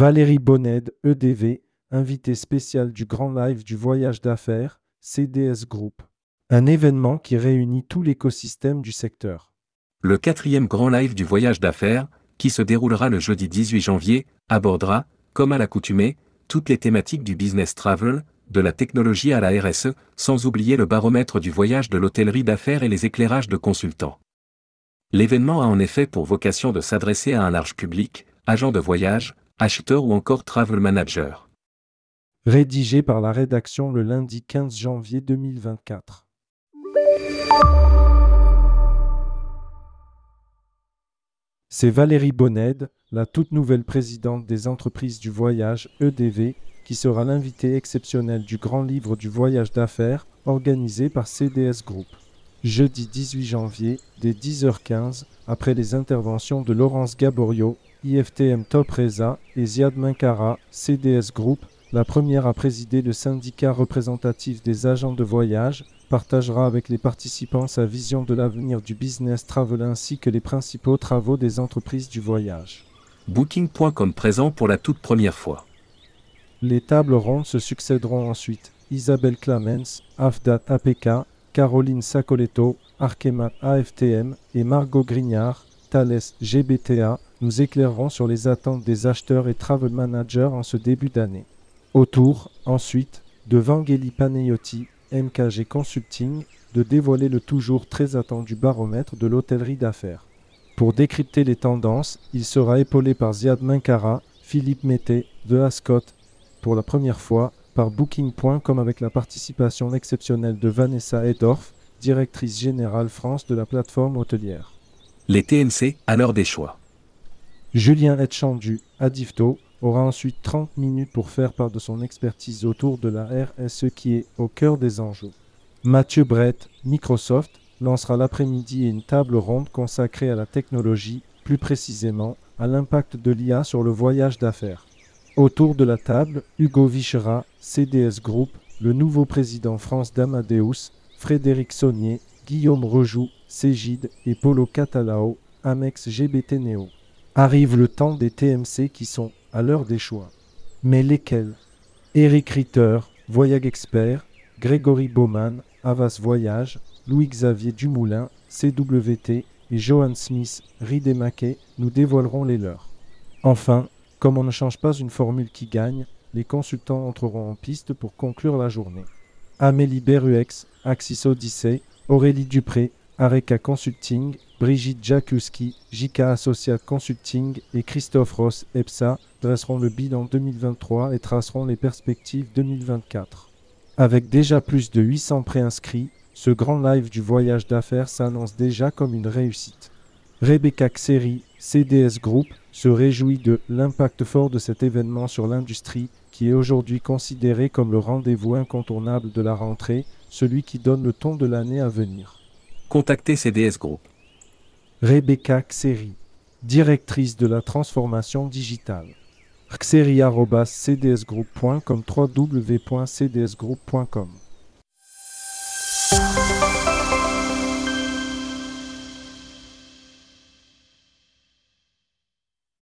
Valérie Bonned, EDV, invitée spéciale du Grand Live du Voyage d'affaires, CDS Group. Un événement qui réunit tout l'écosystème du secteur. Le quatrième Grand Live du Voyage d'affaires, qui se déroulera le jeudi 18 janvier, abordera, comme à l'accoutumée, toutes les thématiques du business travel, de la technologie à la RSE, sans oublier le baromètre du voyage de l'hôtellerie d'affaires et les éclairages de consultants. L'événement a en effet pour vocation de s'adresser à un large public, agents de voyage, acheteurs ou encore travel managers. Rédigé par la rédaction le lundi 15 janvier 2024. C'est Valérie Bonned, la toute nouvelle présidente des entreprises du voyage EDV, qui sera l'invitée exceptionnelle du Grand Livre du Voyage d'affaires organisé par CDS Group. Jeudi 18 janvier, dès 10h15, après les interventions de Laurence Gaborio, IFTM Top Reza et Ziad Minkara, CDS Group, la première à présider le syndicat représentatif des agents de voyage, partagera avec les participants sa vision de l'avenir du business travel ainsi que les principaux travaux des entreprises du voyage. Booking.com présent pour la toute première fois. Les tables rondes se succéderont ensuite. Isabelle Clamens, Afdat APK, Caroline Sacoletto, Arkemat AFTM et Margot Grignard, Thales GBTA nous éclaireront sur les attentes des acheteurs et travel managers en ce début d'année. Autour, ensuite, de Vangeli Panayotti, MKG Consulting de dévoiler le toujours très attendu baromètre de l'hôtellerie d'affaires. Pour décrypter les tendances, il sera épaulé par Ziad Minkara, Philippe Mété, de Ascot, pour la première fois par Booking.com avec la participation exceptionnelle de Vanessa Edorf, directrice générale France de la plateforme hôtelière. Les TNC à l'heure des choix. Julien Etchandu, Adifto, aura ensuite 30 minutes pour faire part de son expertise autour de la RSE qui est au cœur des enjeux. Mathieu Brett, Microsoft, lancera l'après-midi une table ronde consacrée à la technologie, plus précisément à l'impact de l'IA sur le voyage d'affaires. Autour de la table, Hugo Vichera, CDS Group, le nouveau président France d'Amadeus, Frédéric Saunier, Guillaume Rejoux, Cégide et Polo Catalao, Amex GBT Neo. Arrive le temps des TMC qui sont à l'heure des choix. Mais lesquels? Eric Ritter, Voyage Expert, Grégory Baumann, Avas Voyage, Louis-Xavier Dumoulin, CWT et Johan Smith, Ridemaquet nous dévoileront les leurs. Enfin, comme on ne change pas une formule qui gagne, les consultants entreront en piste pour conclure la journée. Amélie Beruex, Axis Odyssey, Aurélie Dupré, Areka Consulting, Brigitte Jakuski, JK Associate Consulting et Christophe Ross, EPSA, dresseront le bilan 2023 et traceront les perspectives 2024. Avec déjà plus de 800 préinscrits, ce grand live du voyage d'affaires s'annonce déjà comme une réussite. Rebecca Xeri, CDS Group, se réjouit de l'impact fort de cet événement sur l'industrie qui est aujourd'hui considéré comme le rendez-vous incontournable de la rentrée, celui qui donne le ton de l'année à venir. Contactez CDS Group. Rebecca Xeri, directrice de la transformation digitale. xeri.cdsgroup.com